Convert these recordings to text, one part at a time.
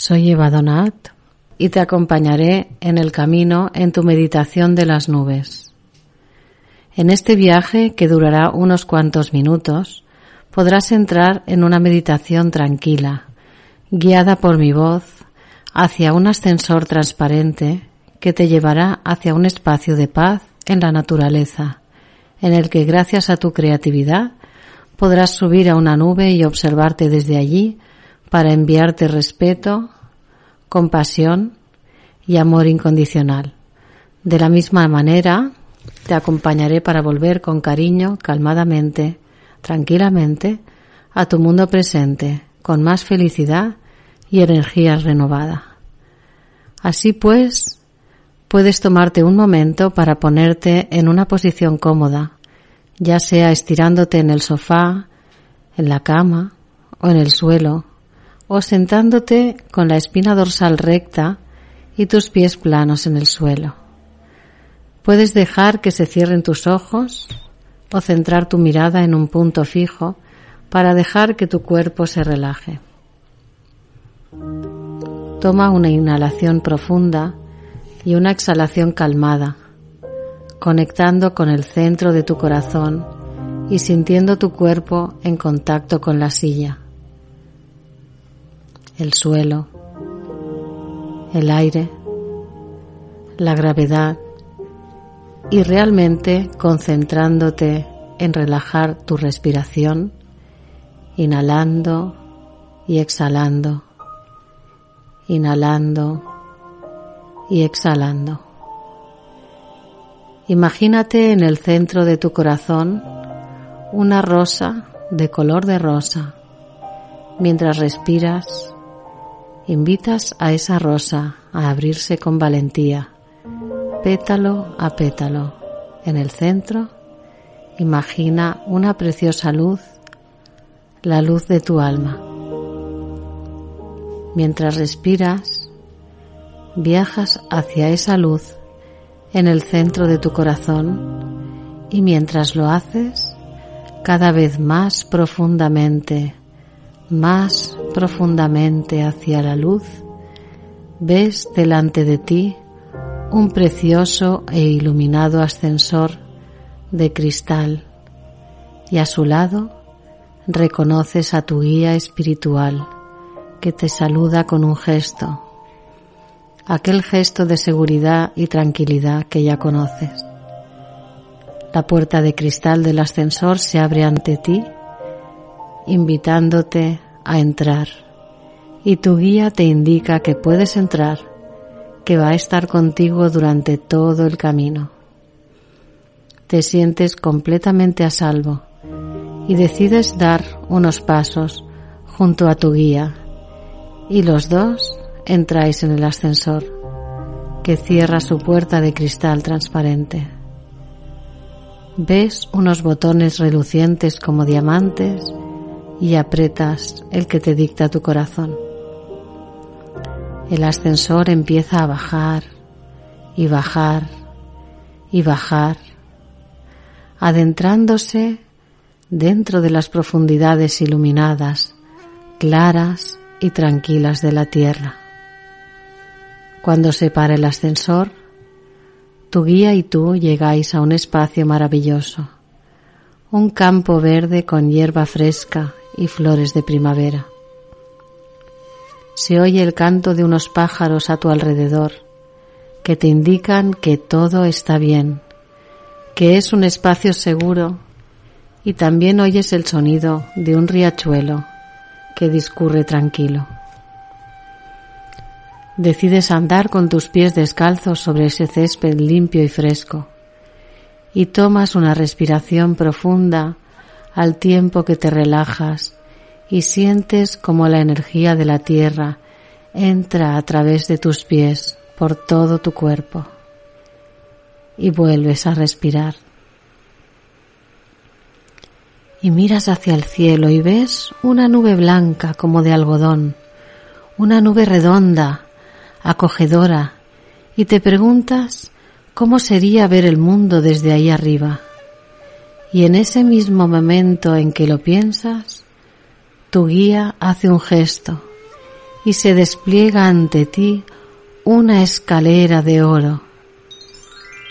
Soy Eva Donat y te acompañaré en el camino en tu meditación de las nubes. En este viaje, que durará unos cuantos minutos, podrás entrar en una meditación tranquila, guiada por mi voz, hacia un ascensor transparente que te llevará hacia un espacio de paz en la naturaleza, en el que gracias a tu creatividad podrás subir a una nube y observarte desde allí para enviarte respeto, compasión y amor incondicional. De la misma manera, te acompañaré para volver con cariño, calmadamente, tranquilamente, a tu mundo presente, con más felicidad y energía renovada. Así pues, puedes tomarte un momento para ponerte en una posición cómoda, ya sea estirándote en el sofá, en la cama o en el suelo, o sentándote con la espina dorsal recta y tus pies planos en el suelo. Puedes dejar que se cierren tus ojos o centrar tu mirada en un punto fijo para dejar que tu cuerpo se relaje. Toma una inhalación profunda y una exhalación calmada, conectando con el centro de tu corazón y sintiendo tu cuerpo en contacto con la silla el suelo, el aire, la gravedad y realmente concentrándote en relajar tu respiración, inhalando y exhalando, inhalando y exhalando. Imagínate en el centro de tu corazón una rosa de color de rosa. Mientras respiras, Invitas a esa rosa a abrirse con valentía, pétalo a pétalo. En el centro, imagina una preciosa luz, la luz de tu alma. Mientras respiras, viajas hacia esa luz en el centro de tu corazón y mientras lo haces, cada vez más profundamente, más profundamente hacia la luz, ves delante de ti un precioso e iluminado ascensor de cristal y a su lado reconoces a tu guía espiritual que te saluda con un gesto, aquel gesto de seguridad y tranquilidad que ya conoces. La puerta de cristal del ascensor se abre ante ti invitándote a entrar y tu guía te indica que puedes entrar, que va a estar contigo durante todo el camino. Te sientes completamente a salvo y decides dar unos pasos junto a tu guía y los dos entráis en el ascensor que cierra su puerta de cristal transparente. Ves unos botones relucientes como diamantes y apretas el que te dicta tu corazón. El ascensor empieza a bajar y bajar y bajar, adentrándose dentro de las profundidades iluminadas, claras y tranquilas de la tierra. Cuando se para el ascensor, tu guía y tú llegáis a un espacio maravilloso, un campo verde con hierba fresca y flores de primavera. Se oye el canto de unos pájaros a tu alrededor que te indican que todo está bien, que es un espacio seguro y también oyes el sonido de un riachuelo que discurre tranquilo. Decides andar con tus pies descalzos sobre ese césped limpio y fresco y tomas una respiración profunda al tiempo que te relajas y sientes como la energía de la tierra entra a través de tus pies por todo tu cuerpo y vuelves a respirar. Y miras hacia el cielo y ves una nube blanca como de algodón, una nube redonda, acogedora, y te preguntas cómo sería ver el mundo desde ahí arriba. Y en ese mismo momento en que lo piensas, tu guía hace un gesto y se despliega ante ti una escalera de oro,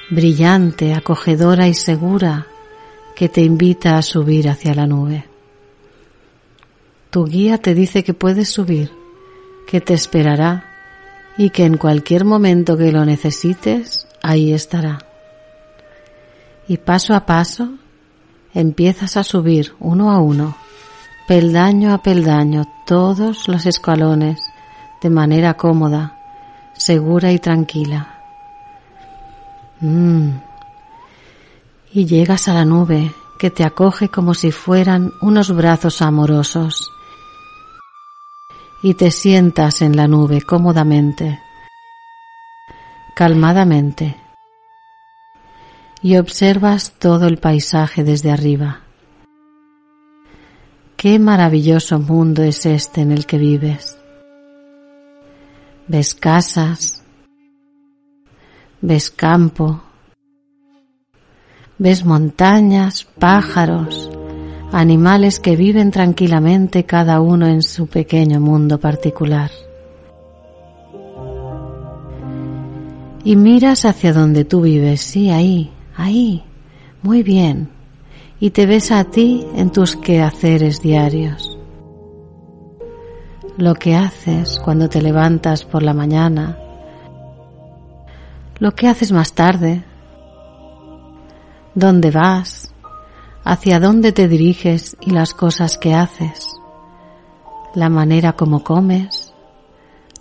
brillante, acogedora y segura, que te invita a subir hacia la nube. Tu guía te dice que puedes subir, que te esperará y que en cualquier momento que lo necesites, ahí estará. Y paso a paso empiezas a subir uno a uno, peldaño a peldaño, todos los escalones, de manera cómoda, segura y tranquila. Mm. Y llegas a la nube que te acoge como si fueran unos brazos amorosos. Y te sientas en la nube cómodamente, calmadamente, y observas todo el paisaje desde arriba. Qué maravilloso mundo es este en el que vives. Ves casas, ves campo, ves montañas, pájaros, animales que viven tranquilamente cada uno en su pequeño mundo particular. Y miras hacia donde tú vives, sí, ahí, ahí, muy bien, y te ves a ti en tus quehaceres diarios. Lo que haces cuando te levantas por la mañana, lo que haces más tarde, dónde vas, hacia dónde te diriges y las cosas que haces, la manera como comes,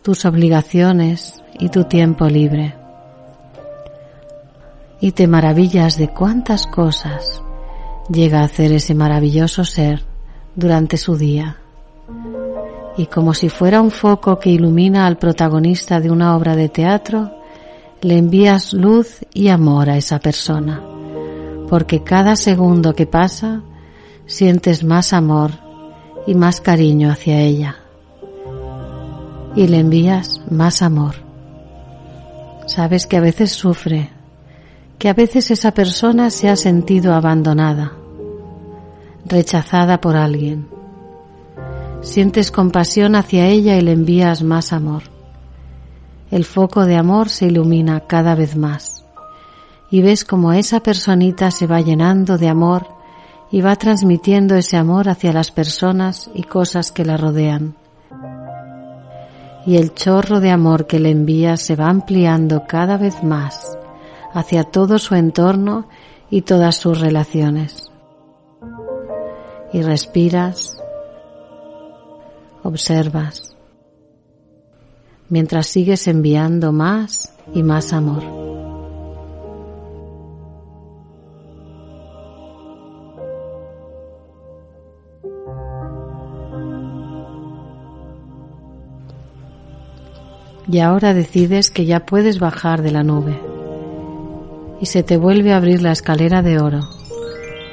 tus obligaciones y tu tiempo libre. Y te maravillas de cuántas cosas llega a hacer ese maravilloso ser durante su día. Y como si fuera un foco que ilumina al protagonista de una obra de teatro, le envías luz y amor a esa persona, porque cada segundo que pasa sientes más amor y más cariño hacia ella. Y le envías más amor. Sabes que a veces sufre, que a veces esa persona se ha sentido abandonada, rechazada por alguien. Sientes compasión hacia ella y le envías más amor el foco de amor se ilumina cada vez más y ves como esa personita se va llenando de amor y va transmitiendo ese amor hacia las personas y cosas que la rodean. Y el chorro de amor que le envía se va ampliando cada vez más hacia todo su entorno y todas sus relaciones. Y respiras, observas, mientras sigues enviando más y más amor. Y ahora decides que ya puedes bajar de la nube y se te vuelve a abrir la escalera de oro,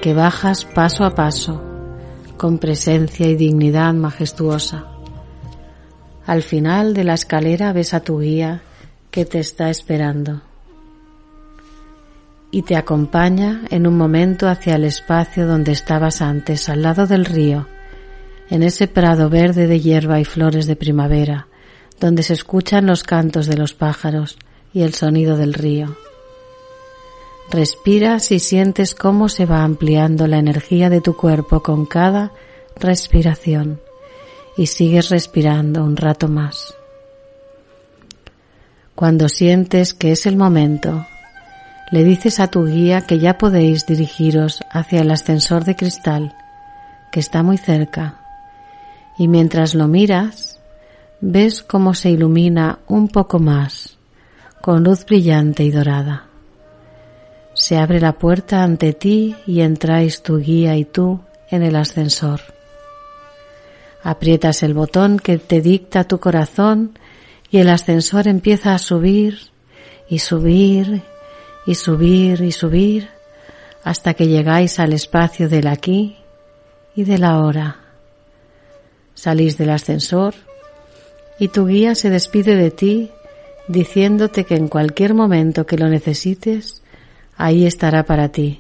que bajas paso a paso, con presencia y dignidad majestuosa. Al final de la escalera ves a tu guía que te está esperando y te acompaña en un momento hacia el espacio donde estabas antes, al lado del río, en ese prado verde de hierba y flores de primavera, donde se escuchan los cantos de los pájaros y el sonido del río. Respiras y sientes cómo se va ampliando la energía de tu cuerpo con cada respiración y sigues respirando un rato más. Cuando sientes que es el momento, le dices a tu guía que ya podéis dirigiros hacia el ascensor de cristal, que está muy cerca, y mientras lo miras, ves cómo se ilumina un poco más, con luz brillante y dorada. Se abre la puerta ante ti y entráis tu guía y tú en el ascensor. Aprietas el botón que te dicta tu corazón y el ascensor empieza a subir y subir y subir y subir hasta que llegáis al espacio del aquí y del ahora. Salís del ascensor y tu guía se despide de ti diciéndote que en cualquier momento que lo necesites, ahí estará para ti,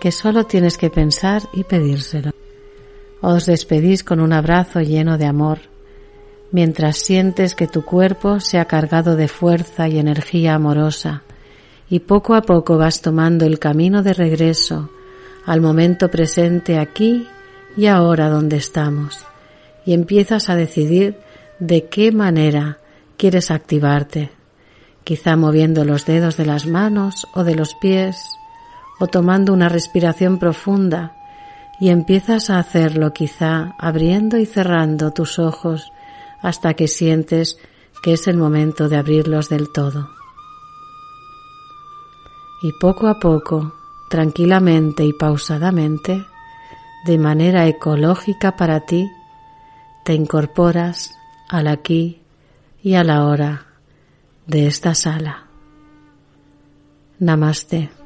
que solo tienes que pensar y pedírselo. Os despedís con un abrazo lleno de amor, mientras sientes que tu cuerpo se ha cargado de fuerza y energía amorosa y poco a poco vas tomando el camino de regreso al momento presente aquí y ahora donde estamos y empiezas a decidir de qué manera quieres activarte, quizá moviendo los dedos de las manos o de los pies o tomando una respiración profunda y empiezas a hacerlo quizá abriendo y cerrando tus ojos hasta que sientes que es el momento de abrirlos del todo. Y poco a poco, tranquilamente y pausadamente, de manera ecológica para ti, te incorporas al aquí y a la hora de esta sala. Namaste.